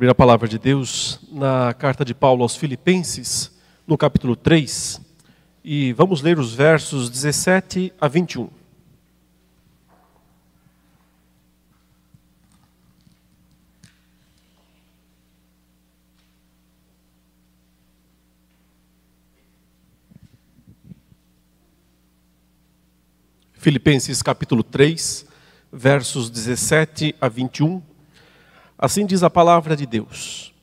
abrir a palavra de Deus na carta de Paulo aos Filipenses, no capítulo 3, e vamos ler os versos 17 a 21. Filipenses capítulo 3, versos 17 a 21. Assim diz a palavra de Deus: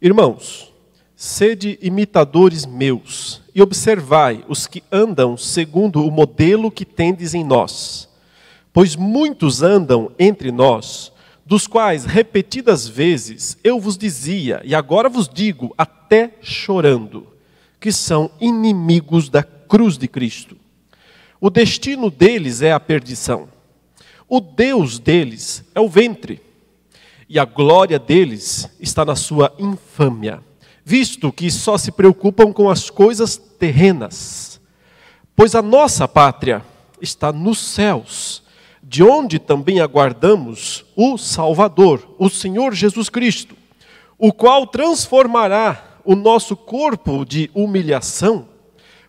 Irmãos, sede imitadores meus e observai os que andam segundo o modelo que tendes em nós. Pois muitos andam entre nós, dos quais repetidas vezes eu vos dizia, e agora vos digo, até chorando, que são inimigos da cruz de Cristo. O destino deles é a perdição. O Deus deles é o ventre e a glória deles está na sua infâmia, visto que só se preocupam com as coisas terrenas. Pois a nossa pátria está nos céus, de onde também aguardamos o Salvador, o Senhor Jesus Cristo, o qual transformará o nosso corpo de humilhação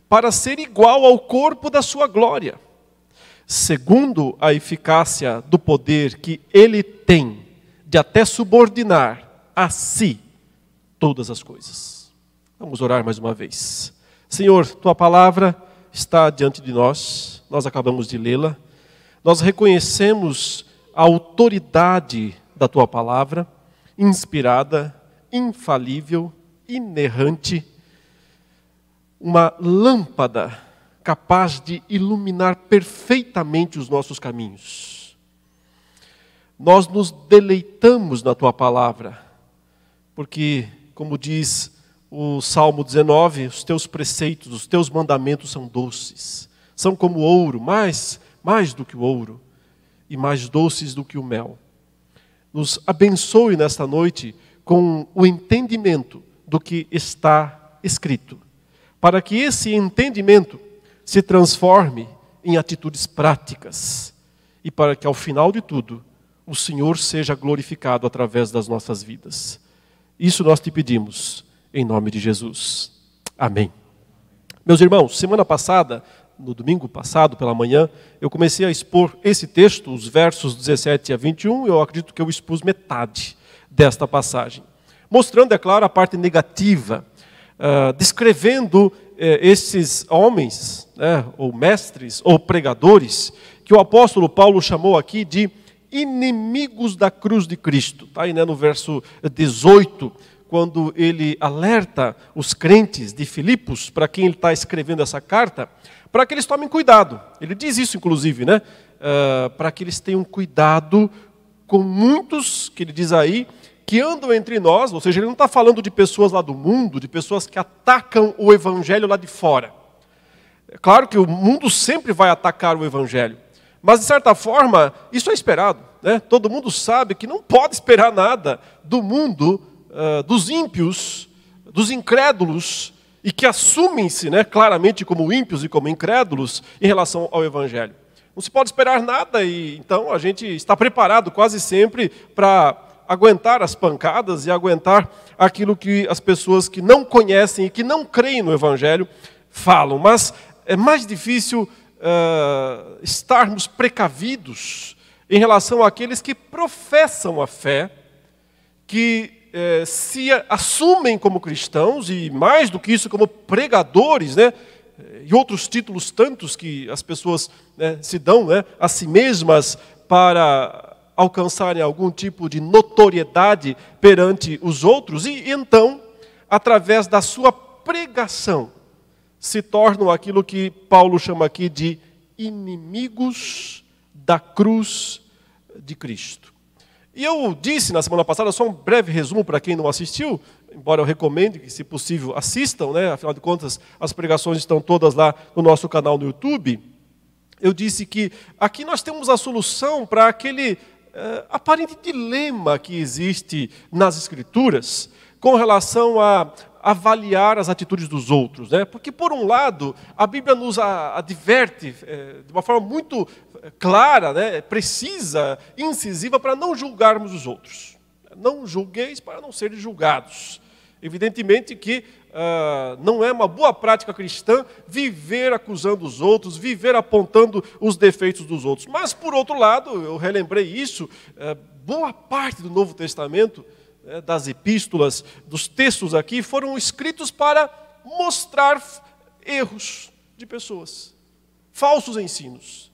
para ser igual ao corpo da sua glória, segundo a eficácia do poder que ele tem de até subordinar a si todas as coisas. Vamos orar mais uma vez. Senhor, tua palavra está diante de nós, nós acabamos de lê-la, nós reconhecemos a autoridade da tua palavra, inspirada, infalível, inerrante, uma lâmpada capaz de iluminar perfeitamente os nossos caminhos nós nos deleitamos na tua palavra, porque, como diz o Salmo 19, os teus preceitos, os teus mandamentos são doces, são como ouro, mais, mais do que o ouro, e mais doces do que o mel. Nos abençoe nesta noite com o entendimento do que está escrito, para que esse entendimento se transforme em atitudes práticas e para que ao final de tudo o Senhor seja glorificado através das nossas vidas. Isso nós te pedimos, em nome de Jesus. Amém. Meus irmãos, semana passada, no domingo passado, pela manhã, eu comecei a expor esse texto, os versos 17 a 21, eu acredito que eu expus metade desta passagem. Mostrando, é claro, a parte negativa, uh, descrevendo uh, esses homens, né, ou mestres, ou pregadores, que o apóstolo Paulo chamou aqui de inimigos da cruz de Cristo. Está aí né, no verso 18, quando ele alerta os crentes de Filipos, para quem ele está escrevendo essa carta, para que eles tomem cuidado. Ele diz isso, inclusive, né? Uh, para que eles tenham cuidado com muitos, que ele diz aí, que andam entre nós, ou seja, ele não está falando de pessoas lá do mundo, de pessoas que atacam o evangelho lá de fora. É claro que o mundo sempre vai atacar o evangelho. Mas, de certa forma, isso é esperado. Né? Todo mundo sabe que não pode esperar nada do mundo, uh, dos ímpios, dos incrédulos, e que assumem-se né, claramente como ímpios e como incrédulos em relação ao Evangelho. Não se pode esperar nada, e então a gente está preparado quase sempre para aguentar as pancadas e aguentar aquilo que as pessoas que não conhecem e que não creem no Evangelho falam. Mas é mais difícil uh, estarmos precavidos em relação àqueles que professam a fé, que se assumem como cristãos e, mais do que isso, como pregadores, né? e outros títulos tantos que as pessoas né, se dão né, a si mesmas para alcançarem algum tipo de notoriedade perante os outros, e então, através da sua pregação, se tornam aquilo que Paulo chama aqui de inimigos da cruz de Cristo. E eu disse na semana passada, só um breve resumo para quem não assistiu, embora eu recomende que, se possível, assistam, né? afinal de contas, as pregações estão todas lá no nosso canal no YouTube. Eu disse que aqui nós temos a solução para aquele uh, aparente dilema que existe nas Escrituras com relação a avaliar as atitudes dos outros. Né? Porque, por um lado, a Bíblia nos adverte é, de uma forma muito é, clara, né, precisa, incisiva, para não julgarmos os outros. Não julgueis para não serem julgados. Evidentemente que uh, não é uma boa prática cristã viver acusando os outros, viver apontando os defeitos dos outros. Mas, por outro lado, eu relembrei isso, uh, boa parte do Novo Testamento, das epístolas, dos textos aqui, foram escritos para mostrar erros de pessoas, falsos ensinos.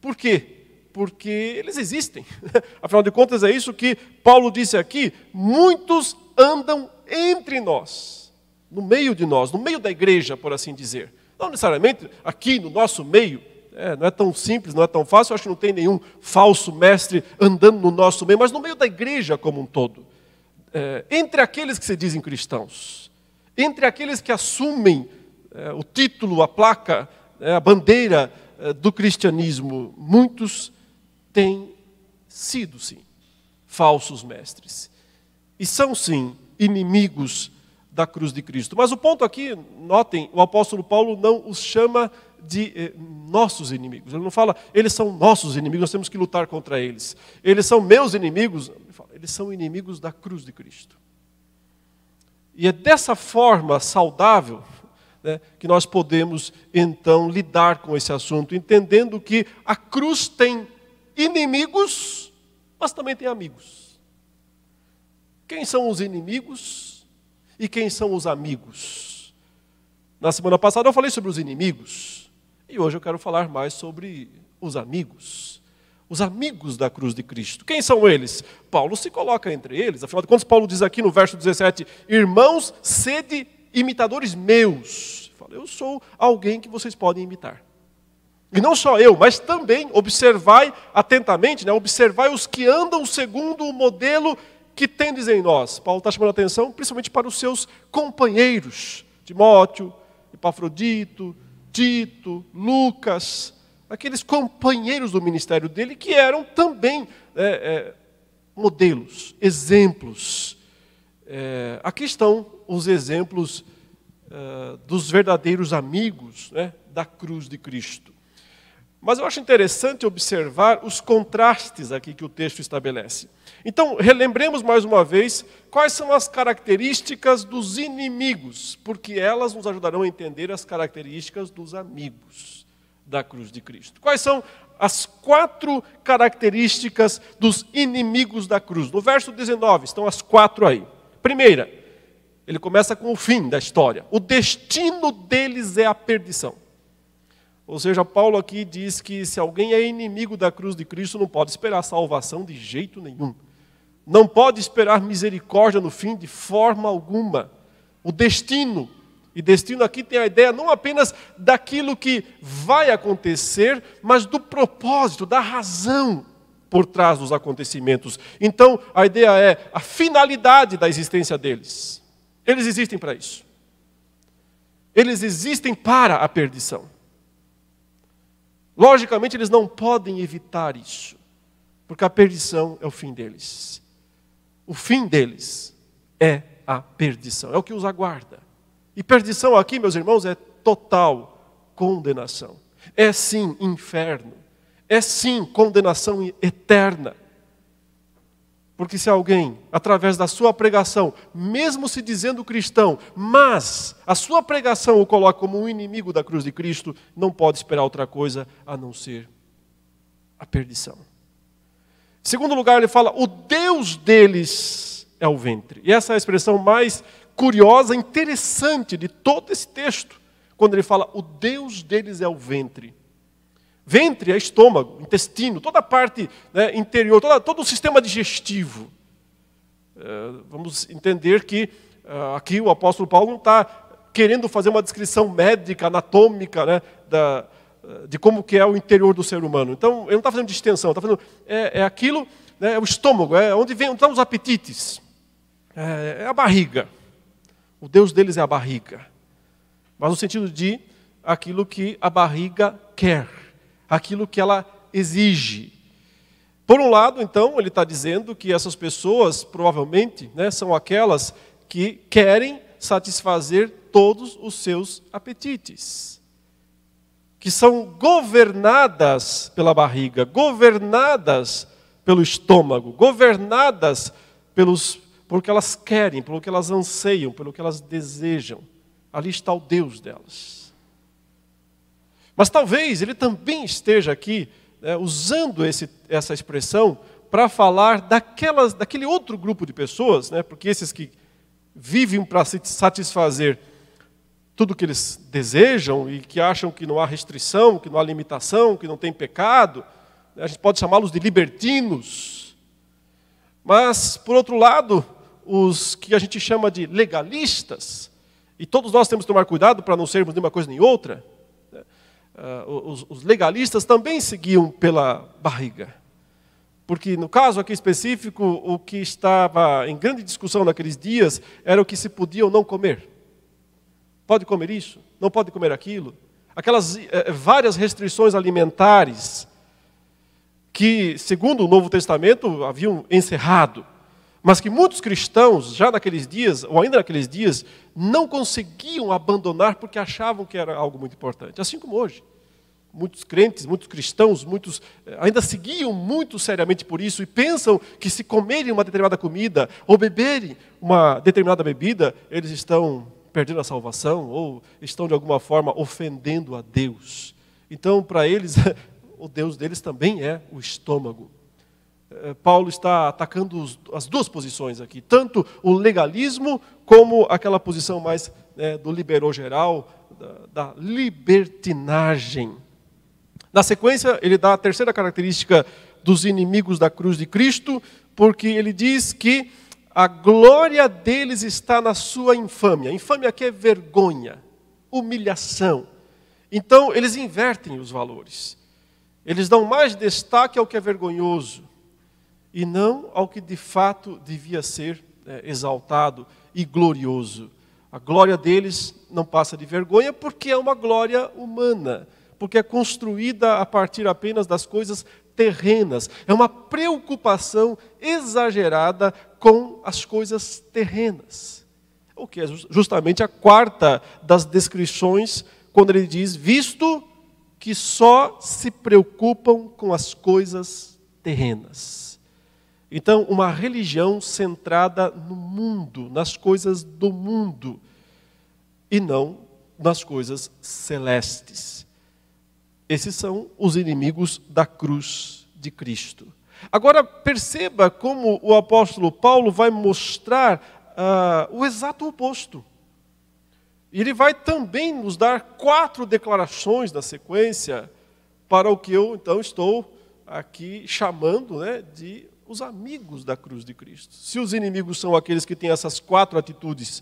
Por quê? Porque eles existem. Afinal de contas, é isso que Paulo disse aqui: muitos andam entre nós, no meio de nós, no meio da igreja, por assim dizer. Não necessariamente aqui no nosso meio, é, não é tão simples, não é tão fácil, acho que não tem nenhum falso mestre andando no nosso meio, mas no meio da igreja como um todo. É, entre aqueles que se dizem cristãos, entre aqueles que assumem é, o título, a placa, é, a bandeira do cristianismo, muitos têm sido, sim, falsos mestres. E são, sim, inimigos da cruz de Cristo. Mas o ponto aqui, notem, o apóstolo Paulo não os chama de eh, nossos inimigos. Ele não fala, eles são nossos inimigos, nós temos que lutar contra eles. Eles são meus inimigos. Ele fala, eles são inimigos da cruz de Cristo. E é dessa forma saudável né, que nós podemos, então, lidar com esse assunto, entendendo que a cruz tem inimigos, mas também tem amigos. Quem são os inimigos e quem são os amigos? Na semana passada eu falei sobre os inimigos e hoje eu quero falar mais sobre os amigos. Os amigos da cruz de Cristo. Quem são eles? Paulo se coloca entre eles. Afinal de contas, Paulo diz aqui no verso 17: Irmãos, sede imitadores meus. Eu sou alguém que vocês podem imitar. E não só eu, mas também observai atentamente, né, observai os que andam segundo o modelo que tendes em nós. Paulo está chamando a atenção principalmente para os seus companheiros, Timóteo, Epafrodito, Tito, Lucas, aqueles companheiros do ministério dele que eram também é, é, modelos, exemplos. É, aqui estão os exemplos é, dos verdadeiros amigos né, da cruz de Cristo. Mas eu acho interessante observar os contrastes aqui que o texto estabelece. Então, relembremos mais uma vez quais são as características dos inimigos, porque elas nos ajudarão a entender as características dos amigos da cruz de Cristo. Quais são as quatro características dos inimigos da cruz? No verso 19 estão as quatro aí. Primeira, ele começa com o fim da história. O destino deles é a perdição. Ou seja, Paulo aqui diz que se alguém é inimigo da cruz de Cristo, não pode esperar salvação de jeito nenhum. Não pode esperar misericórdia no fim de forma alguma. O destino, e destino aqui tem a ideia não apenas daquilo que vai acontecer, mas do propósito, da razão por trás dos acontecimentos. Então, a ideia é a finalidade da existência deles. Eles existem para isso. Eles existem para a perdição. Logicamente, eles não podem evitar isso, porque a perdição é o fim deles. O fim deles é a perdição, é o que os aguarda. E perdição aqui, meus irmãos, é total condenação. É sim inferno. É sim condenação eterna. Porque se alguém, através da sua pregação, mesmo se dizendo cristão, mas a sua pregação o coloca como um inimigo da cruz de Cristo, não pode esperar outra coisa a não ser a perdição. Em segundo lugar, ele fala: o Deus deles é o ventre. E essa é a expressão mais curiosa, interessante de todo esse texto, quando ele fala: o Deus deles é o ventre. Ventre estômago, intestino, toda a parte né, interior, toda, todo o sistema digestivo. É, vamos entender que uh, aqui o apóstolo Paulo não está querendo fazer uma descrição médica, anatômica, né, da, de como que é o interior do ser humano. Então, ele não está fazendo distensão, está fazendo é, é aquilo, né, é o estômago, é onde vem onde estão os apetites, é, é a barriga. O Deus deles é a barriga, mas no sentido de aquilo que a barriga quer aquilo que ela exige. Por um lado, então, ele está dizendo que essas pessoas, provavelmente, né, são aquelas que querem satisfazer todos os seus apetites, que são governadas pela barriga, governadas pelo estômago, governadas pelos, pelo que elas querem, pelo que elas anseiam, pelo que elas desejam. Ali está o Deus delas. Mas talvez ele também esteja aqui né, usando esse, essa expressão para falar daquelas, daquele outro grupo de pessoas, né, porque esses que vivem para satisfazer tudo o que eles desejam e que acham que não há restrição, que não há limitação, que não tem pecado, né, a gente pode chamá-los de libertinos. Mas, por outro lado, os que a gente chama de legalistas, e todos nós temos que tomar cuidado para não sermos nenhuma coisa nem outra, uh, os, os legalistas também seguiam pela barriga. Porque no caso aqui específico, o que estava em grande discussão naqueles dias era o que se podia ou não comer. Pode comer isso? Não pode comer aquilo? Aquelas eh, várias restrições alimentares que, segundo o Novo Testamento, haviam encerrado, mas que muitos cristãos, já naqueles dias, ou ainda naqueles dias, não conseguiam abandonar porque achavam que era algo muito importante, assim como hoje muitos crentes, muitos cristãos, muitos eh, ainda seguiam muito seriamente por isso e pensam que se comerem uma determinada comida ou beberem uma determinada bebida, eles estão perdendo a salvação ou estão de alguma forma ofendendo a Deus. Então, para eles, o Deus deles também é o estômago. Eh, Paulo está atacando as duas posições aqui, tanto o legalismo como aquela posição mais né, do liberou geral, da, da libertinagem. Na sequência, ele dá a terceira característica dos inimigos da cruz de Cristo, porque ele diz que a glória deles está na sua infâmia. Infâmia aqui é vergonha, humilhação. Então, eles invertem os valores. Eles dão mais destaque ao que é vergonhoso e não ao que de fato devia ser é, exaltado e glorioso. A glória deles não passa de vergonha porque é uma glória humana porque é construída a partir apenas das coisas terrenas. É uma preocupação exagerada com as coisas terrenas. O que é justamente a quarta das descrições, quando ele diz: visto que só se preocupam com as coisas terrenas. Então, uma religião centrada no mundo, nas coisas do mundo, e não nas coisas celestes. Esses são os inimigos da cruz de Cristo. Agora, perceba como o apóstolo Paulo vai mostrar uh, o exato oposto. Ele vai também nos dar quatro declarações na sequência para o que eu então estou aqui chamando né, de os amigos da cruz de Cristo. Se os inimigos são aqueles que têm essas quatro atitudes,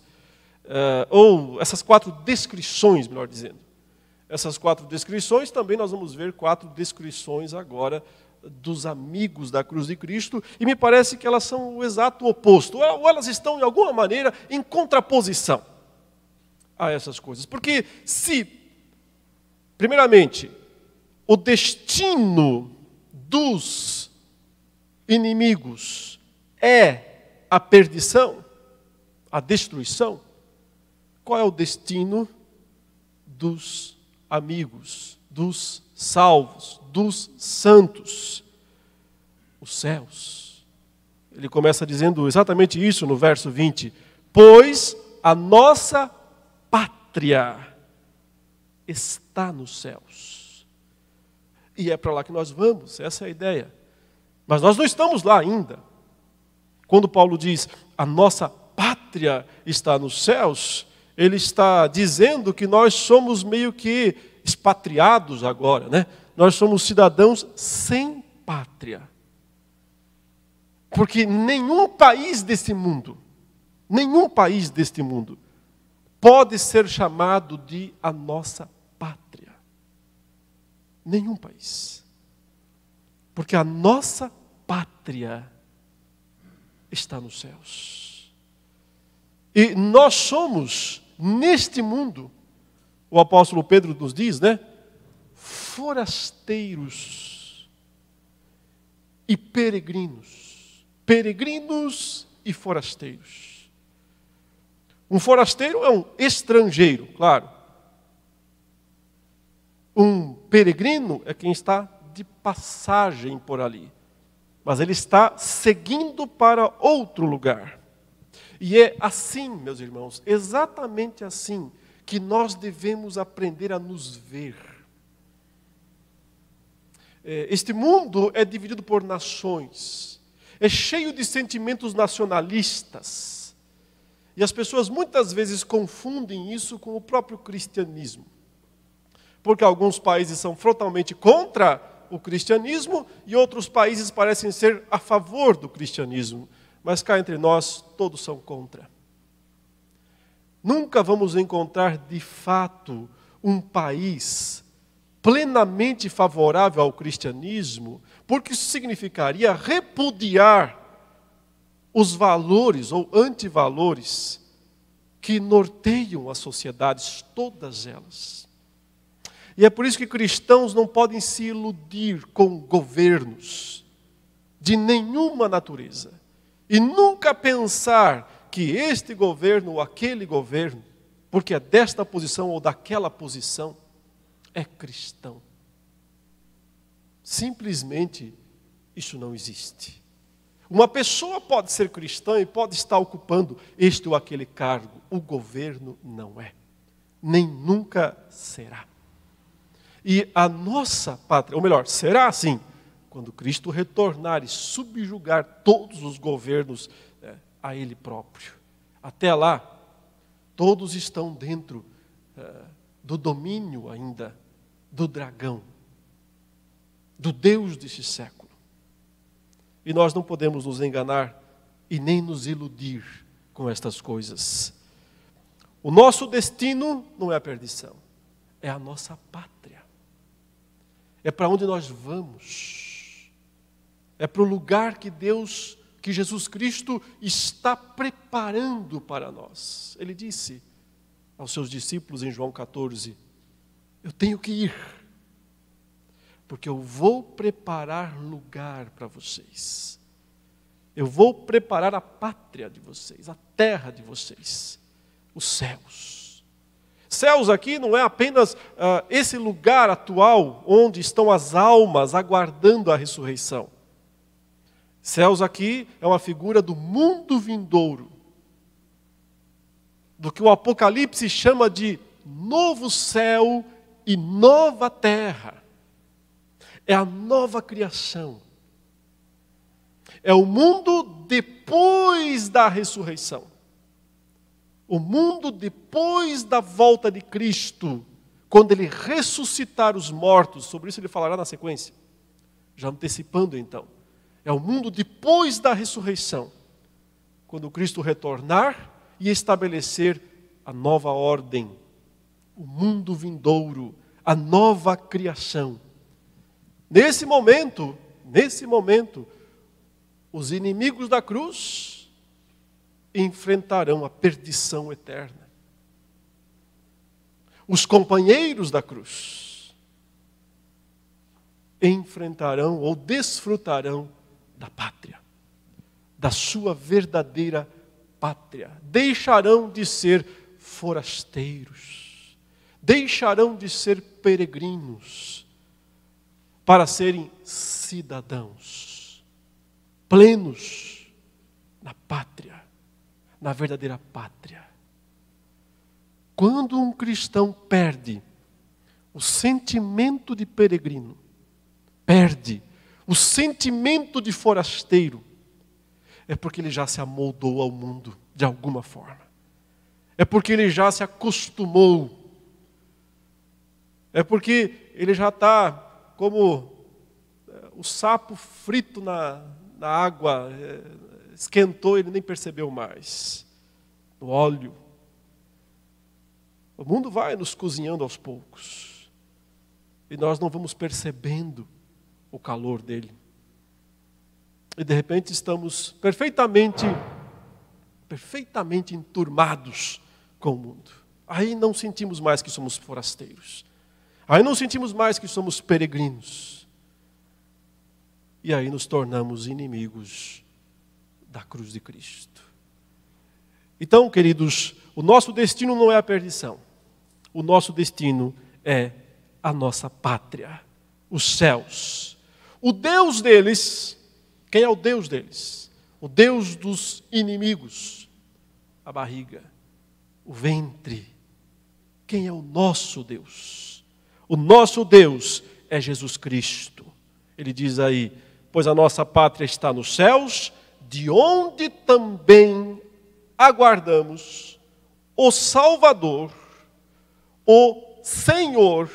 uh, ou essas quatro descrições, melhor dizendo, essas quatro descrições, também nós vamos ver quatro descrições agora dos amigos da cruz de Cristo, e me parece que elas são o exato oposto, ou elas estão, de alguma maneira, em contraposição a essas coisas. Porque se, primeiramente, o destino dos inimigos é a perdição, a destruição, qual é o destino dos amigos, dos salvos, dos santos, os céus. Ele começa dizendo exatamente isso no verso 20: Pois a nossa pátria está nos céus. E é para lá que nós vamos, essa é a ideia. Mas nós não estamos lá ainda. Quando Paulo diz a nossa pátria está nos céus, ele está dizendo que nós somos meio que expatriados agora, né? Nós somos cidadãos sem pátria. Porque nenhum país deste mundo, nenhum país deste mundo, pode ser chamado de a nossa pátria. Nenhum país. Porque a nossa pátria está nos céus. E nós somos neste mundo, o apóstolo Pedro nos diz, né? Forasteiros e peregrinos. Peregrinos e forasteiros. Um forasteiro é um estrangeiro, claro. Um peregrino é quem está de passagem por ali. mas ele está seguindo para outro lugar. E é assim, meus irmãos, exatamente assim, que nós devemos aprender a nos ver. É, este mundo é dividido por nações, é cheio de sentimentos nacionalistas. E as pessoas muitas vezes confundem isso com o próprio cristianismo. Porque alguns países são frontalmente contra o cristianismo e outros países parecem ser a favor do cristianismo. Mas cá entre nós, todos são contra. Nunca vamos encontrar de fato um país plenamente favorável ao cristianismo, porque isso significaria repudiar os valores ou antivalores que norteiam as sociedades, todas elas. E é por isso que cristãos não podem se iludir com governos de nenhuma natureza e nunca pensar que este governo ou aquele governo, porque é desta posição ou daquela posição, é cristão. Simplesmente isso não existe. Uma pessoa pode ser cristã e pode estar ocupando este ou aquele cargo, o governo não é, nem nunca será. E a nossa pátria, ou melhor, será assim, quando Cristo retornar e subjugar todos os governos a Ele próprio. Até lá, todos estão dentro uh, do domínio ainda do dragão, do Deus deste século. E nós não podemos nos enganar e nem nos iludir com estas coisas. O nosso destino não é a perdição, é a nossa pátria. É para onde nós vamos. É para o lugar que Deus que Jesus Cristo está preparando para nós. Ele disse aos seus discípulos em João 14: Eu tenho que ir, porque eu vou preparar lugar para vocês. Eu vou preparar a pátria de vocês, a terra de vocês, os céus. Céus aqui não é apenas uh, esse lugar atual onde estão as almas aguardando a ressurreição. Céus aqui é uma figura do mundo vindouro, do que o Apocalipse chama de novo céu e nova terra. É a nova criação. É o mundo depois da ressurreição. O mundo depois da volta de Cristo, quando ele ressuscitar os mortos. Sobre isso ele falará na sequência. Já antecipando então. É o mundo depois da ressurreição, quando Cristo retornar e estabelecer a nova ordem, o mundo vindouro, a nova criação. Nesse momento, nesse momento, os inimigos da cruz enfrentarão a perdição eterna. Os companheiros da cruz enfrentarão ou desfrutarão da pátria, da sua verdadeira pátria. Deixarão de ser forasteiros, deixarão de ser peregrinos, para serem cidadãos, plenos na pátria, na verdadeira pátria. Quando um cristão perde o sentimento de peregrino, perde o sentimento de forasteiro, é porque ele já se amoldou ao mundo de alguma forma. É porque ele já se acostumou. É porque ele já está como é, o sapo frito na, na água, é, esquentou, ele nem percebeu mais. No óleo. O mundo vai nos cozinhando aos poucos. E nós não vamos percebendo o calor dele. E de repente estamos perfeitamente, perfeitamente enturmados com o mundo. Aí não sentimos mais que somos forasteiros. Aí não sentimos mais que somos peregrinos. E aí nos tornamos inimigos da cruz de Cristo. Então, queridos, o nosso destino não é a perdição. O nosso destino é a nossa pátria, os céus o Deus deles, Quem é o Deus deles? O Deus dos inimigos. A barriga, o ventre. Quem é o nosso Deus? O nosso Deus é Jesus Cristo. Ele diz aí: Pois a nossa pátria está nos céus, de onde também aguardamos o Salvador, o Senhor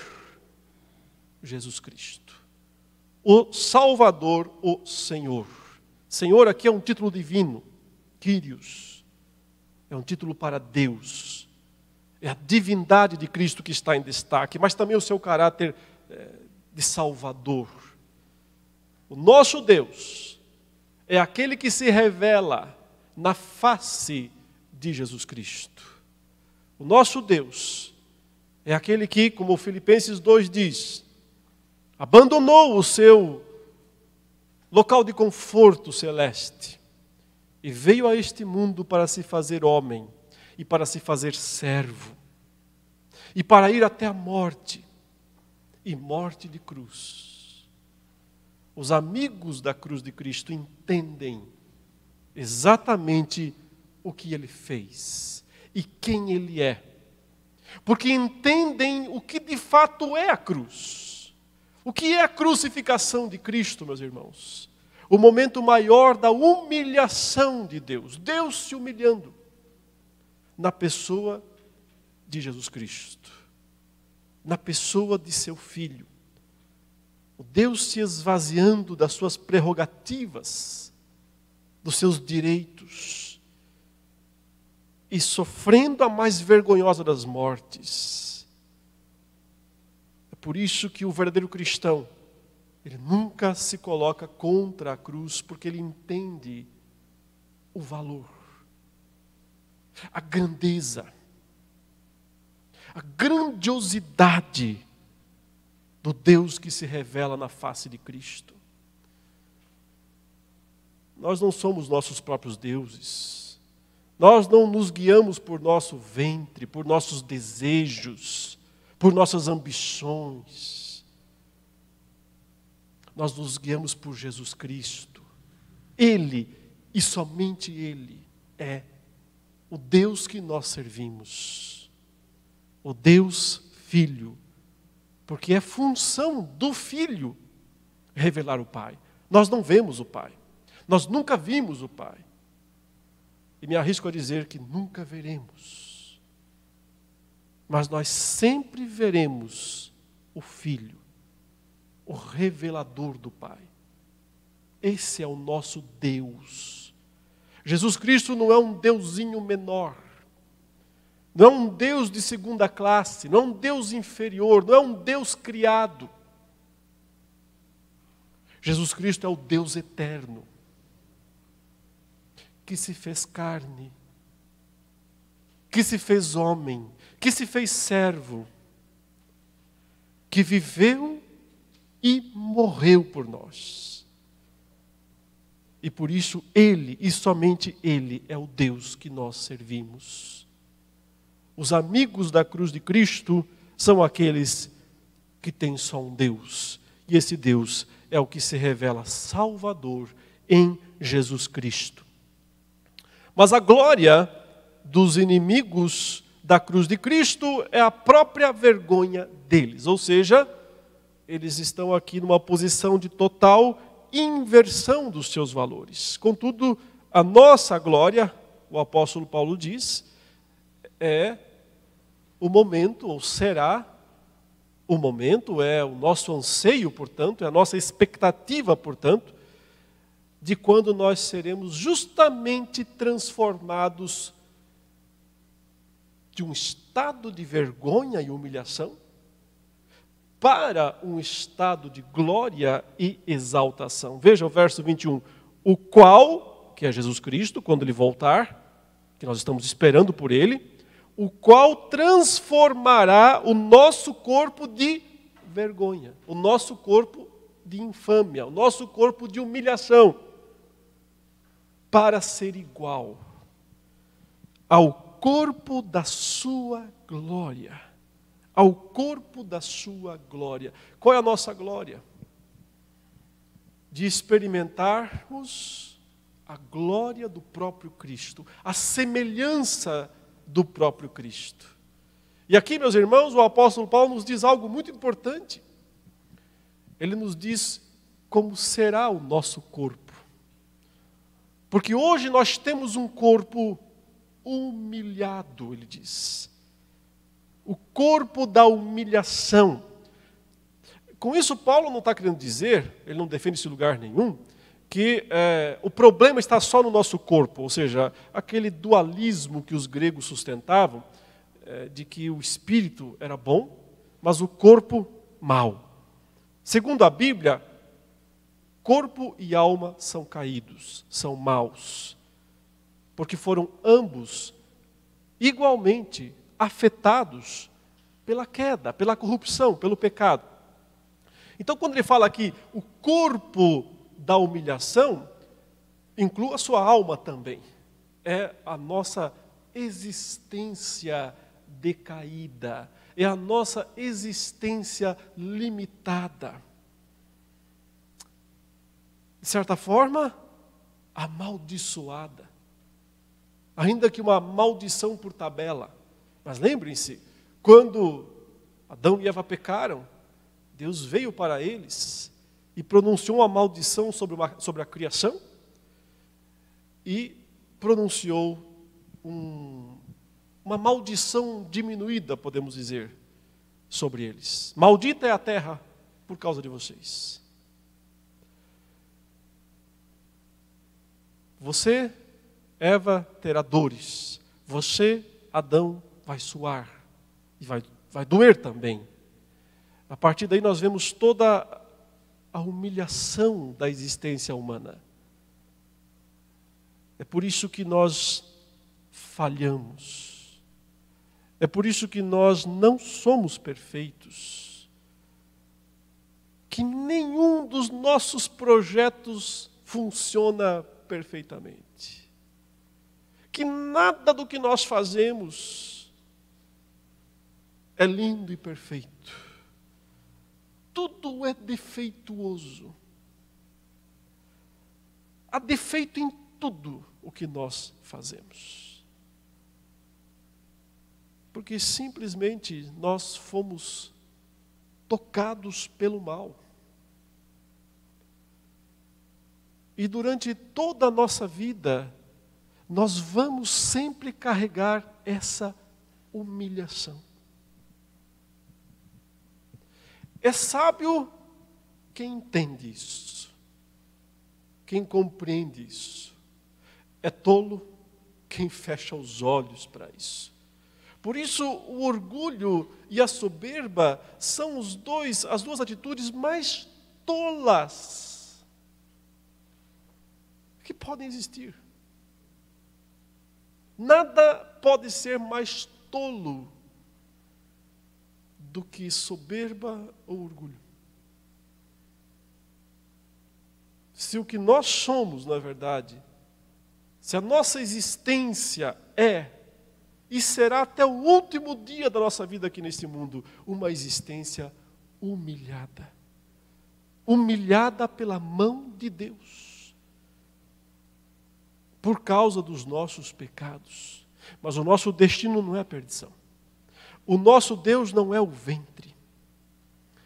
Jesus Cristo. O Salvador, o Senhor. Senhor aqui é um título divino, Kyrios. É um título para Deus. É a divindade de Cristo que está em destaque, mas também o seu caráter é, de Salvador. O nosso Deus é aquele que se revela na face de Jesus Cristo. O nosso Deus é aquele que, como Filipenses 2 diz, abandonou o seu local de conforto celeste e veio a este mundo para se fazer homem e para se fazer servo e para ir até a morte e morte de cruz. Os amigos da cruz de Cristo entendem exatamente o que ele fez e quem ele é, porque entendem o que de fato é a cruz. O que é a crucificação de Cristo, meus irmãos? O momento maior da humilhação de Deus, Deus se humilhando na pessoa de Jesus Cristo, na pessoa de seu Filho. O Deus se esvaziando das suas prerrogativas, dos seus direitos, e sofrendo a mais vergonhosa das mortes. É por isso que o verdadeiro cristão, ele nunca se coloca contra a cruz, porque ele entende o valor, a grandeza, a grandiosidade do Deus que se revela na face de Cristo. Nós não somos nossos próprios deuses. Nós não nos guiamos por nosso ventre, por nossos desejos, por nossas ambições. Nós nos guiamos por Jesus Cristo. Ele e somente Ele é o Deus que nós servimos, o Deus Filho, porque é função do Filho revelar o Pai. Nós não vemos o Pai, nós nunca vimos o Pai. E me arrisco a dizer que nunca veremos. Mas nós sempre veremos o Filho, o revelador do Pai. Esse é o nosso Deus. Jesus Cristo não é um deusinho menor. Não é um Deus de segunda classe, não é um Deus inferior, não é um Deus criado. Jesus Cristo é o Deus eterno que se fez carne, que se fez homem, que se fez servo, que viveu e morreu por nós. E por isso Ele, e somente Ele, é o Deus que nós servimos. Os amigos da cruz de Cristo são aqueles que têm só um Deus, e esse Deus é o que se revela Salvador em Jesus Cristo. Mas a glória dos inimigos da cruz de Cristo é a própria vergonha deles, ou seja, eles estão aqui numa posição de total inversão dos seus valores. Contudo, a nossa glória, o apóstolo Paulo diz, é o momento, ou será o momento, é o nosso anseio, portanto, é a nossa expectativa, portanto, de quando nós seremos justamente transformados de um estado de vergonha e humilhação para um estado de glória e exaltação. Veja o verso 21. O qual, que é Jesus Cristo, quando ele voltar, que nós estamos esperando por ele, o qual transformará o nosso corpo de vergonha, o nosso corpo de infâmia, o nosso corpo de humilhação para ser igual ao corpo da sua glória. Ao corpo da sua glória. Qual é a nossa glória? de experimentarmos a glória do próprio Cristo, a semelhança do próprio Cristo. E aqui, meus irmãos, o apóstolo Paulo nos diz algo muito importante. Ele nos diz como será o nosso corpo. Porque hoje nós temos um corpo humilhado, ele diz. O corpo da humilhação. Com isso, Paulo não está querendo dizer, ele não defende esse lugar nenhum, que é, o problema está só no nosso corpo, ou seja, aquele dualismo que os gregos sustentavam, é, de que o espírito era bom, mas o corpo mal. Segundo a Bíblia, corpo e alma são caídos, são maus, porque foram ambos igualmente afetados pela queda, pela corrupção, pelo pecado. Então, quando ele fala aqui o corpo da humilhação, inclui a sua alma também. É a nossa existência decaída, é a nossa existência limitada. De certa forma, amaldiçoada. Ainda que uma maldição por tabela. Mas lembrem-se, quando Adão e Eva pecaram, Deus veio para eles e pronunciou uma maldição sobre, uma, sobre a criação e pronunciou um, uma maldição diminuída, podemos dizer, sobre eles. Maldita é a terra por causa de vocês. Você, Eva, terá dores. Você, Adão, vai suar. E vai, vai doer também. A partir daí nós vemos toda a humilhação da existência humana. É por isso que nós falhamos. É por isso que nós não somos perfeitos. Que nenhum dos nossos projetos funciona perfeitamente. Que nada do que nós fazemos é lindo e perfeito tudo é defeituoso. Há defeito em tudo o que nós fazemos. Porque simplesmente nós fomos tocados pelo mal. E durante toda a nossa vida, nós vamos sempre carregar essa humilhação. É sábio quem entende isso, quem compreende isso. É tolo quem fecha os olhos para isso. Por isso, o orgulho e a soberba são os dois, as duas atitudes mais tolas que podem existir. Nada pode ser mais tolo do que soberba ou orgulho. Se o que nós somos, na verdade, se a nossa existência é e será até o último dia da nossa vida aqui nesse mundo uma existência humilhada humilhada pela mão de Deus por causa dos nossos pecados. Mas o nosso destino não é a perdição. O nosso Deus não é o ventre.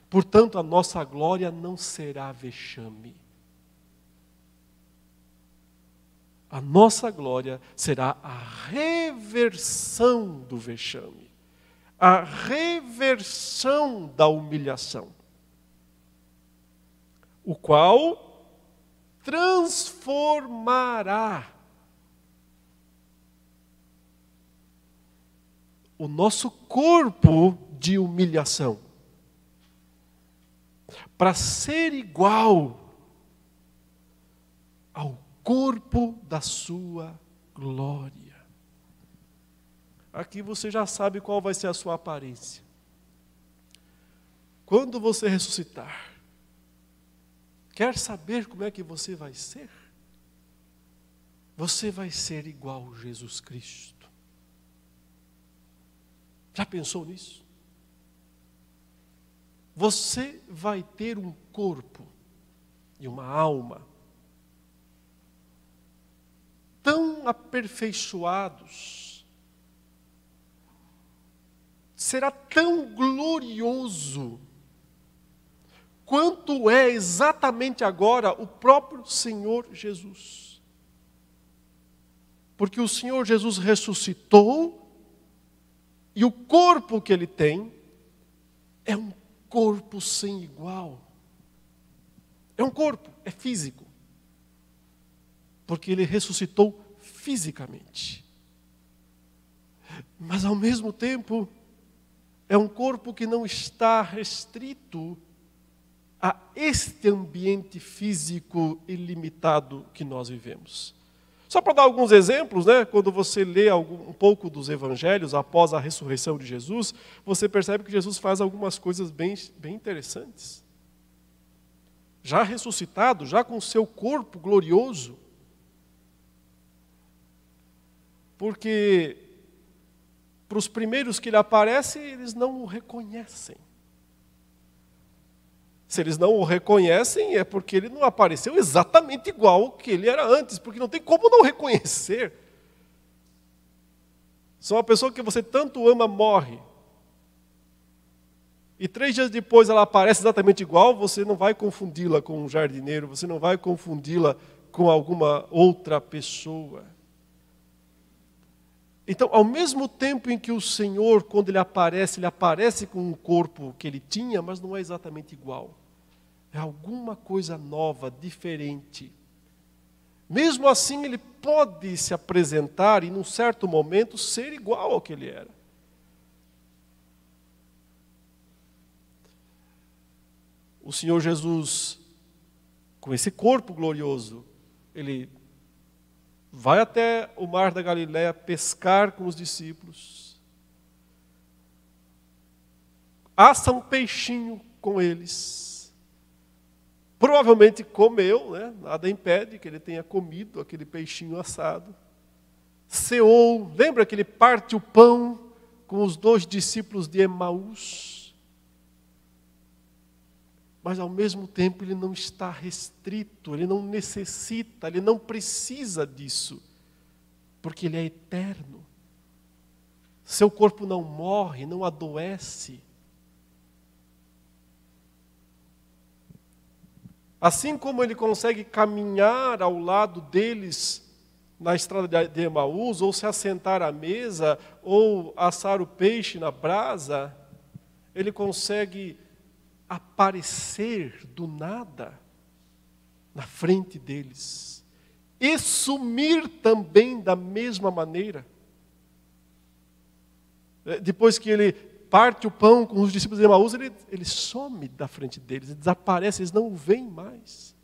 Portanto, a nossa glória não será vexame. A nossa glória será a reversão do vexame, a reversão da humilhação, o qual transformará o nosso corpo de humilhação, para ser igual ao corpo da sua glória. Aqui você já sabe qual vai ser a sua aparência. Quando você ressuscitar, quer saber como é que você vai ser? Você vai ser igual a Jesus Cristo. Já pensou nisso? Você vai ter um corpo e uma alma tão aperfeiçoados, será tão glorioso, quanto é exatamente agora o próprio Senhor Jesus. Porque o Senhor Jesus ressuscitou, e o corpo que ele tem é um corpo sem igual. É um corpo, é físico porque ele ressuscitou fisicamente. Mas ao mesmo tempo, é um corpo que não está restrito a este ambiente físico ilimitado que nós vivemos. Só para dar alguns exemplos, né? quando você lê algum, um pouco dos evangelhos após a ressurreição de Jesus, você percebe que Jesus faz algumas coisas bem, bem interessantes. Já ressuscitado, já com seu corpo glorioso, porque para os primeiros que ele aparece, eles não o reconhecem. Se eles não o reconhecem, é porque ele não apareceu exatamente igual que ele era antes, porque não tem como não reconhecer. Se uma pessoa que você tanto ama morre, e três dias depois ela aparece exatamente igual, você não vai confundi-la com um jardineiro, você não vai confundi-la com alguma outra pessoa. Então, ao mesmo tempo em que o Senhor, quando ele aparece, ele aparece com um corpo que ele tinha, mas não é exatamente igual. É alguma coisa nova, diferente. Mesmo assim, ele pode se apresentar e, num certo momento, ser igual ao que ele era. O Senhor Jesus, com esse corpo glorioso, ele vai até o mar da Galiléia pescar com os discípulos, assa um peixinho com eles. Provavelmente comeu, né? nada impede que ele tenha comido aquele peixinho assado. Ceou, lembra que ele parte o pão com os dois discípulos de Emaús? mas ao mesmo tempo ele não está restrito, ele não necessita, ele não precisa disso, porque ele é eterno. Seu corpo não morre, não adoece. Assim como ele consegue caminhar ao lado deles na estrada de Emaús, ou se assentar à mesa, ou assar o peixe na brasa, ele consegue aparecer do nada na frente deles e sumir também da mesma maneira. É, depois que ele parte o pão com os discípulos de Emaús, ele, ele some da frente deles, ele desaparece, eles não o veem mais.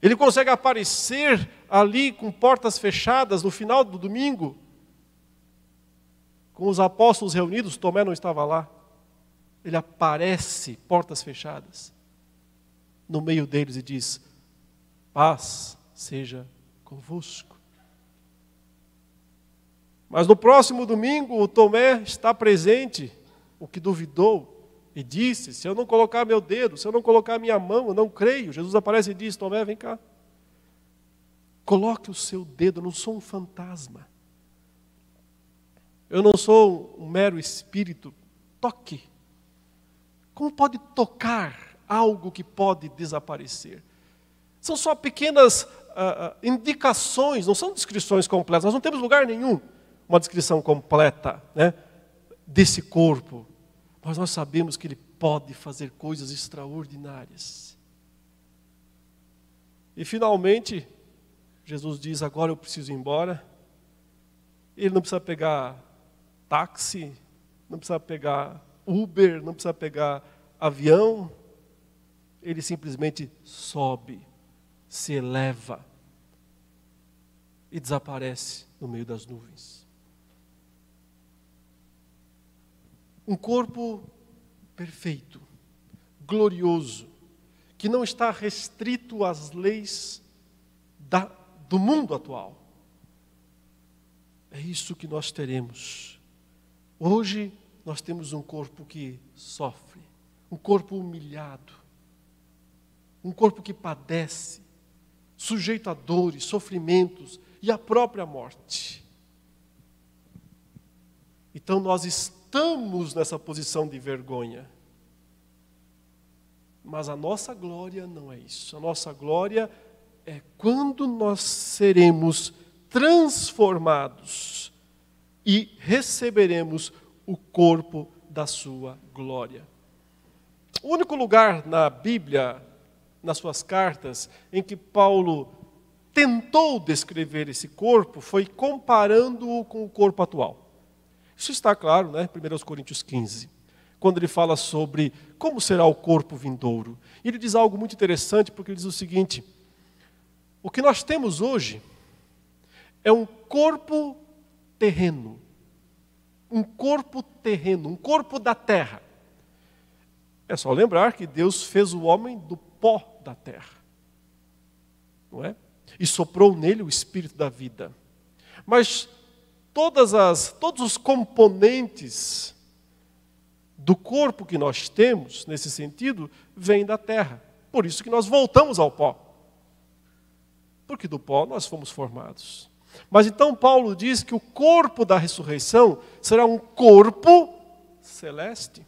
Ele consegue aparecer ali com portas fechadas no final do domingo, com os apóstolos reunidos, Tomé não estava lá ele aparece, portas fechadas, no meio deles e diz: Paz seja convosco. Mas no próximo domingo, o Tomé está presente, o que duvidou, e disse: Se eu não colocar meu dedo, se eu não colocar minha mão, eu não creio. Jesus aparece e diz: Tomé, vem cá. Coloque o seu dedo, eu não sou um fantasma. Eu não sou um mero espírito. Toque como pode tocar algo que pode desaparecer? São só pequenas uh, uh, indicações, não são descrições completas. Nós não temos lugar nenhum uma descrição completa né, desse corpo. Mas nós sabemos que ele pode fazer coisas extraordinárias. E finalmente, Jesus diz: Agora eu preciso ir embora. Ele não precisa pegar táxi, não precisa pegar Uber, não precisa pegar avião, ele simplesmente sobe, se eleva e desaparece no meio das nuvens. Um corpo perfeito, glorioso, que não está restrito às leis da, do mundo atual. É isso que nós teremos. Hoje nós temos um corpo que sofre, um corpo humilhado. um corpo que padece, sujeito a dores, sofrimentos e a própria morte. Então nós estamos nessa posição de vergonha. Mas a nossa glória não é isso. A nossa glória é quando nós seremos transformados e receberemos o corpo da sua glória. O único lugar na Bíblia, nas suas cartas, em que Paulo tentou descrever esse corpo foi comparando-o com o corpo atual. Isso está claro, né? 1 Coríntios 15, quando ele fala sobre como será o corpo vindouro. E ele diz algo muito interessante, porque ele diz o seguinte: o que nós temos hoje é um corpo terreno. Um corpo terreno, um corpo da terra. É só lembrar que Deus fez o homem do pó da terra. Não é? E soprou nele o espírito da vida. Mas todas as todos os componentes do corpo que nós temos nesse sentido vêm da terra. Por isso que nós voltamos ao pó. Porque do pó nós fomos formados. Mas então Paulo diz que o corpo da ressurreição será um corpo celeste.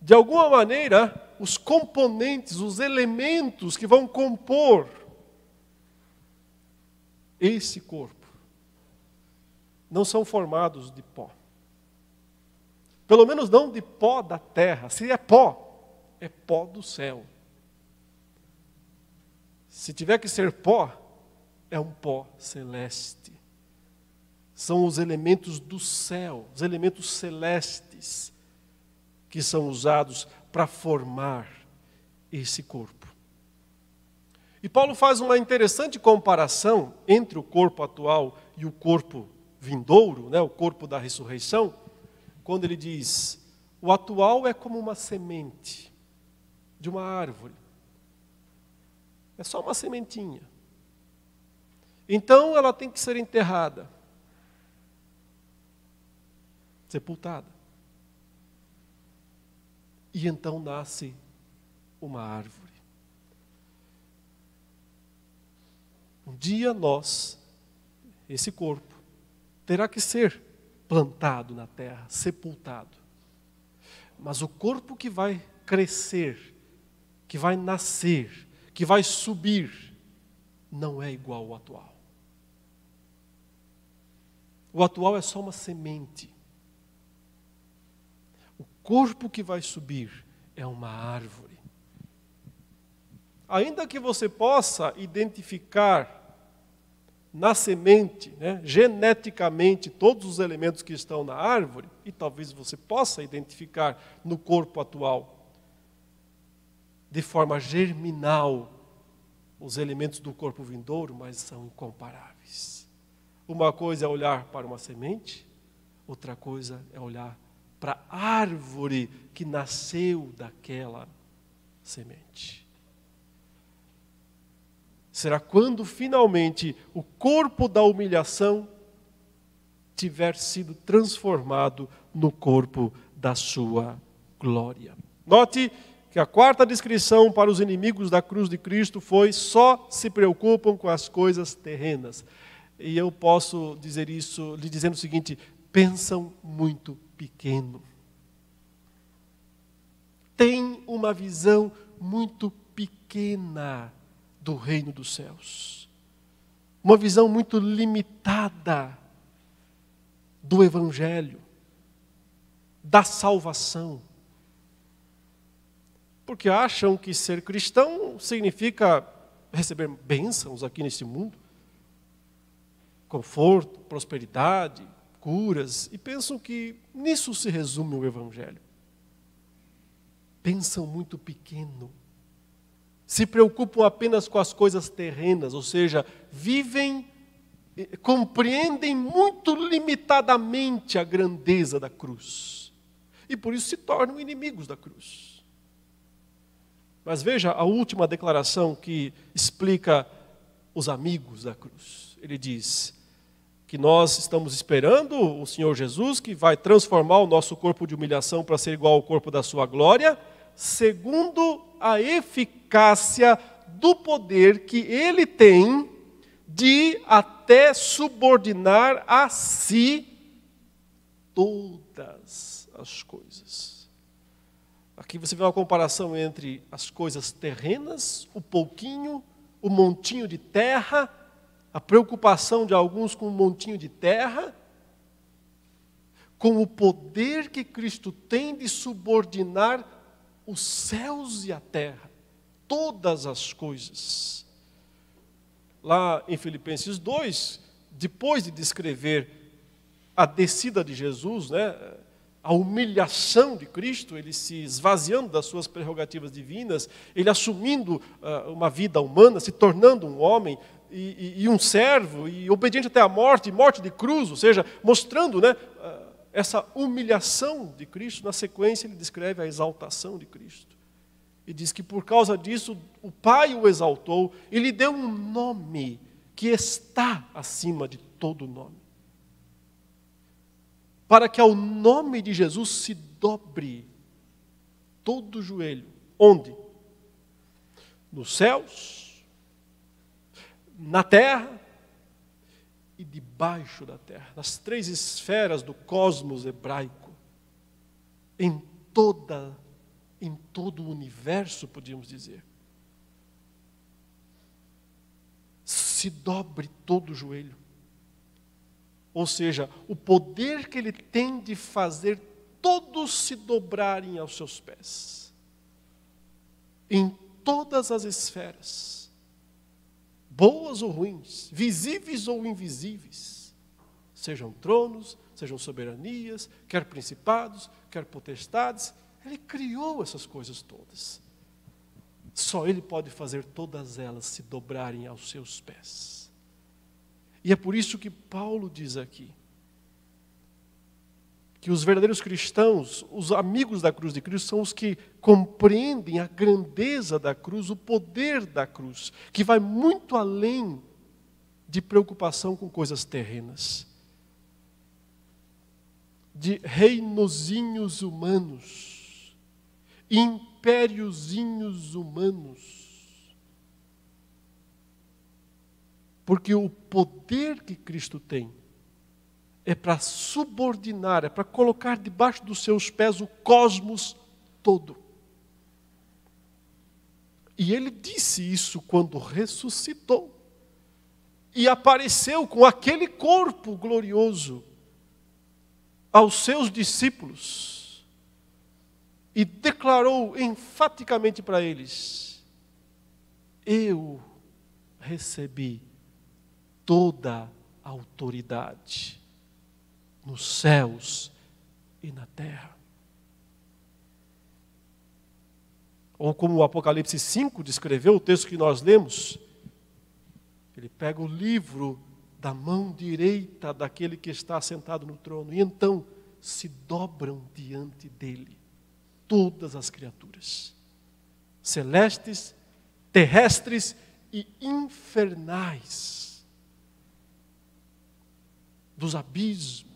De alguma maneira, os componentes, os elementos que vão compor esse corpo não são formados de pó. Pelo menos não de pó da terra. Se é pó, é pó do céu. Se tiver que ser pó, é um pó celeste. São os elementos do céu, os elementos celestes, que são usados para formar esse corpo. E Paulo faz uma interessante comparação entre o corpo atual e o corpo vindouro, né, o corpo da ressurreição, quando ele diz: o atual é como uma semente de uma árvore. É só uma sementinha. Então ela tem que ser enterrada, sepultada. E então nasce uma árvore. Um dia nós, esse corpo, terá que ser plantado na terra, sepultado. Mas o corpo que vai crescer, que vai nascer, que vai subir, não é igual ao atual. O atual é só uma semente. O corpo que vai subir é uma árvore. Ainda que você possa identificar na semente, né, geneticamente, todos os elementos que estão na árvore, e talvez você possa identificar no corpo atual, de forma germinal, os elementos do corpo vindouro, mas são incomparáveis. Uma coisa é olhar para uma semente, outra coisa é olhar para a árvore que nasceu daquela semente. Será quando finalmente o corpo da humilhação tiver sido transformado no corpo da sua glória. Note que a quarta descrição para os inimigos da cruz de Cristo foi: só se preocupam com as coisas terrenas. E eu posso dizer isso lhe dizendo o seguinte: pensam muito pequeno. Tem uma visão muito pequena do reino dos céus. Uma visão muito limitada do evangelho, da salvação. Porque acham que ser cristão significa receber bênçãos aqui nesse mundo conforto, prosperidade, curas, e pensam que nisso se resume o Evangelho. Pensam muito pequeno. Se preocupam apenas com as coisas terrenas, ou seja, vivem, eh, compreendem muito limitadamente a grandeza da cruz. E por isso se tornam inimigos da cruz. Mas veja a última declaração que explica os amigos da cruz. Ele diz: que nós estamos esperando o Senhor Jesus, que vai transformar o nosso corpo de humilhação para ser igual ao corpo da sua glória, segundo a eficácia do poder que ele tem de até subordinar a si todas as coisas. Aqui você vê uma comparação entre as coisas terrenas, o pouquinho, o montinho de terra, a preocupação de alguns com o montinho de terra, com o poder que Cristo tem de subordinar os céus e a terra, todas as coisas. Lá em Filipenses 2, depois de descrever a descida de Jesus, né, a humilhação de Cristo, ele se esvaziando das suas prerrogativas divinas, ele assumindo uh, uma vida humana, se tornando um homem e, e, e, um servo, e obediente até a morte, morte de cruz, ou seja, mostrando né, uh, essa humilhação de Cristo. Na sequência, ele descreve a exaltação de Cristo. E diz que por causa disso, o Pai o exaltou e lhe deu um nome que está acima de todo nome para que ao nome de Jesus se dobre todo o joelho. Onde? Nos céus, na terra e debaixo da terra, nas três esferas do cosmos hebraico, em toda em todo o universo, podíamos dizer. Se dobre todo o joelho. Ou seja, o poder que ele tem de fazer todos se dobrarem aos seus pés. Em todas as esferas, boas ou ruins, visíveis ou invisíveis, sejam tronos, sejam soberanias, quer principados, quer potestades, ele criou essas coisas todas. Só ele pode fazer todas elas se dobrarem aos seus pés. E é por isso que Paulo diz aqui que os verdadeiros cristãos, os amigos da cruz de Cristo, são os que compreendem a grandeza da cruz, o poder da cruz, que vai muito além de preocupação com coisas terrenas, de reinozinhos humanos, impériozinhos humanos Porque o poder que Cristo tem é para subordinar, é para colocar debaixo dos seus pés o cosmos todo. E ele disse isso quando ressuscitou e apareceu com aquele corpo glorioso aos seus discípulos e declarou enfaticamente para eles: Eu recebi toda a autoridade nos céus e na terra. Ou como o Apocalipse 5 descreveu, o texto que nós lemos, ele pega o livro da mão direita daquele que está sentado no trono, e então se dobram diante dele todas as criaturas, celestes, terrestres e infernais dos abismos.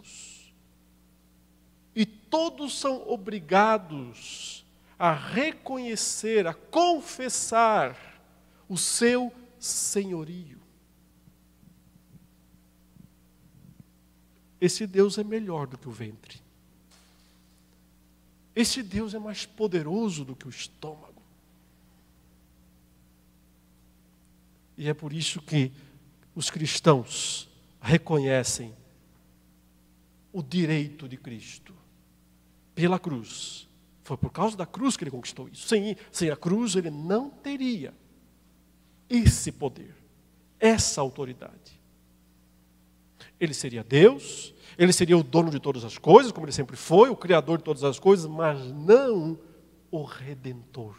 Todos são obrigados a reconhecer, a confessar o seu senhorio. Esse Deus é melhor do que o ventre. Esse Deus é mais poderoso do que o estômago. E é por isso que os cristãos reconhecem o direito de Cristo pela cruz. Foi por causa da cruz que ele conquistou isso. Sem, sem a cruz, ele não teria esse poder, essa autoridade. Ele seria Deus, ele seria o dono de todas as coisas, como ele sempre foi, o criador de todas as coisas, mas não o redentor.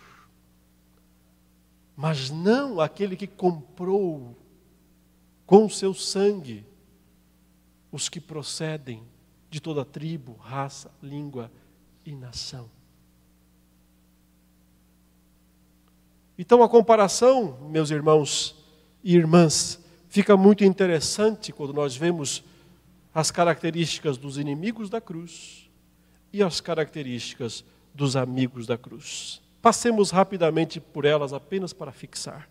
Mas não aquele que comprou com o seu sangue os que procedem de toda tribo, raça, língua e nação. Então a comparação, meus irmãos e irmãs, fica muito interessante quando nós vemos as características dos inimigos da cruz e as características dos amigos da cruz. Passemos rapidamente por elas apenas para fixar.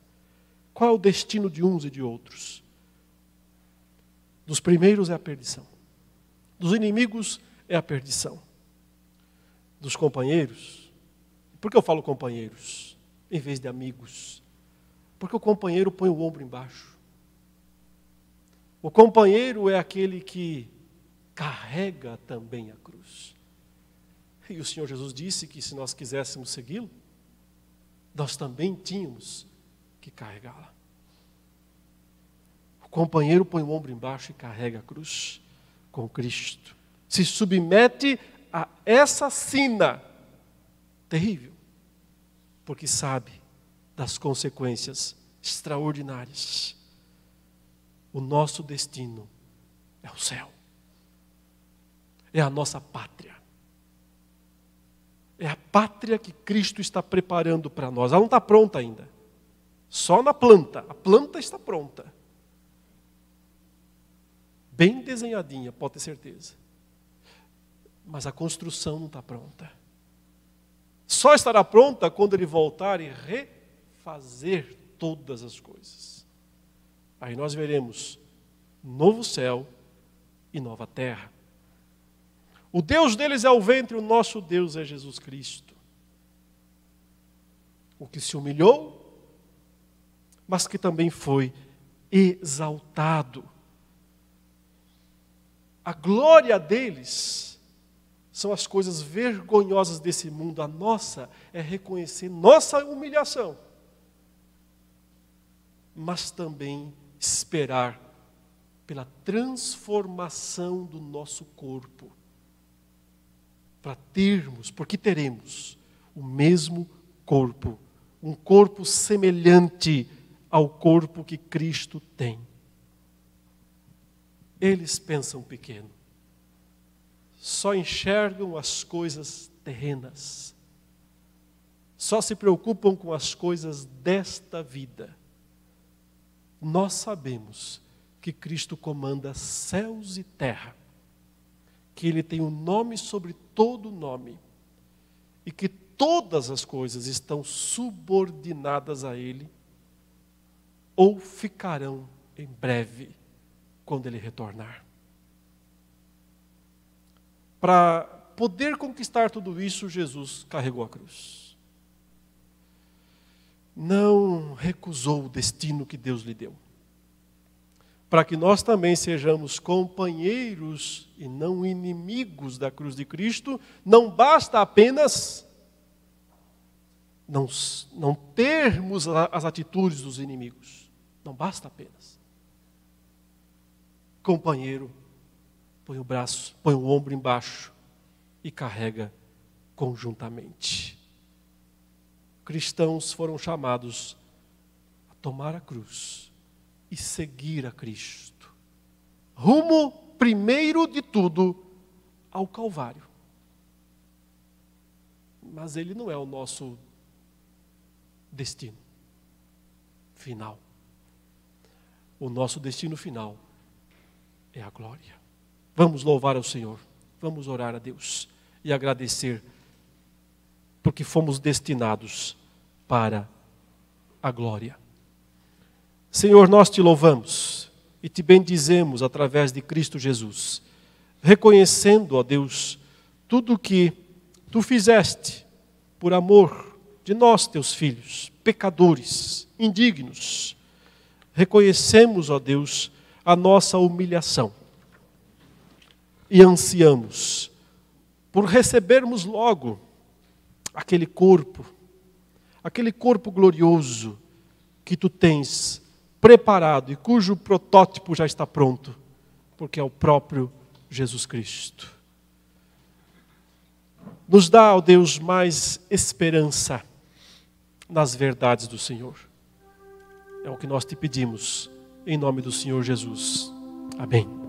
Qual é o destino de uns e de outros? Dos primeiros é a perdição. Dos inimigos é a perdição. Dos companheiros. Por que eu falo companheiros em vez de amigos? Porque o companheiro põe o ombro embaixo. O companheiro é aquele que carrega também a cruz. E o Senhor Jesus disse que se nós quiséssemos segui-lo, nós também tínhamos que carregá-la. O companheiro põe o ombro embaixo e carrega a cruz com Cristo. Se submete a essa sina terrível, porque sabe das consequências extraordinárias. O nosso destino é o céu, é a nossa pátria. É a pátria que Cristo está preparando para nós. Ela não está pronta ainda. Só na planta. A planta está pronta. Bem desenhadinha, pode ter certeza. Mas a construção não está pronta. Só estará pronta quando ele voltar e refazer todas as coisas. Aí nós veremos novo céu e nova terra. O Deus deles é o ventre, o nosso Deus é Jesus Cristo. O que se humilhou, mas que também foi exaltado. A glória deles são as coisas vergonhosas desse mundo. A nossa é reconhecer nossa humilhação, mas também esperar pela transformação do nosso corpo para termos, porque teremos o mesmo corpo, um corpo semelhante ao corpo que Cristo tem. Eles pensam pequeno, só enxergam as coisas terrenas, só se preocupam com as coisas desta vida. Nós sabemos que Cristo comanda céus e terra que Ele tem um nome sobre todo nome e que todas as coisas estão subordinadas a Ele ou ficarão em breve quando Ele retornar. Para poder conquistar tudo isso, Jesus carregou a cruz. Não recusou o destino que Deus lhe deu para que nós também sejamos companheiros e não inimigos da cruz de Cristo, não basta apenas não, não termos as atitudes dos inimigos. Não basta apenas. Companheiro, põe o braço, põe o ombro embaixo e carrega conjuntamente. Cristãos foram chamados a tomar a cruz e seguir a Cristo. Rumo, primeiro de tudo, ao Calvário. Mas ele não é o nosso destino final. O nosso destino final é a glória. Vamos louvar ao Senhor, vamos orar a Deus e agradecer, porque fomos destinados para a glória. Senhor, nós te louvamos e te bendizemos através de Cristo Jesus, reconhecendo, ó Deus, tudo o que tu fizeste por amor de nós, teus filhos, pecadores, indignos. Reconhecemos, ó Deus, a nossa humilhação e ansiamos por recebermos logo aquele corpo, aquele corpo glorioso que tu tens preparado e cujo protótipo já está pronto, porque é o próprio Jesus Cristo. Nos dá, ó Deus, mais esperança nas verdades do Senhor. É o que nós te pedimos, em nome do Senhor Jesus. Amém.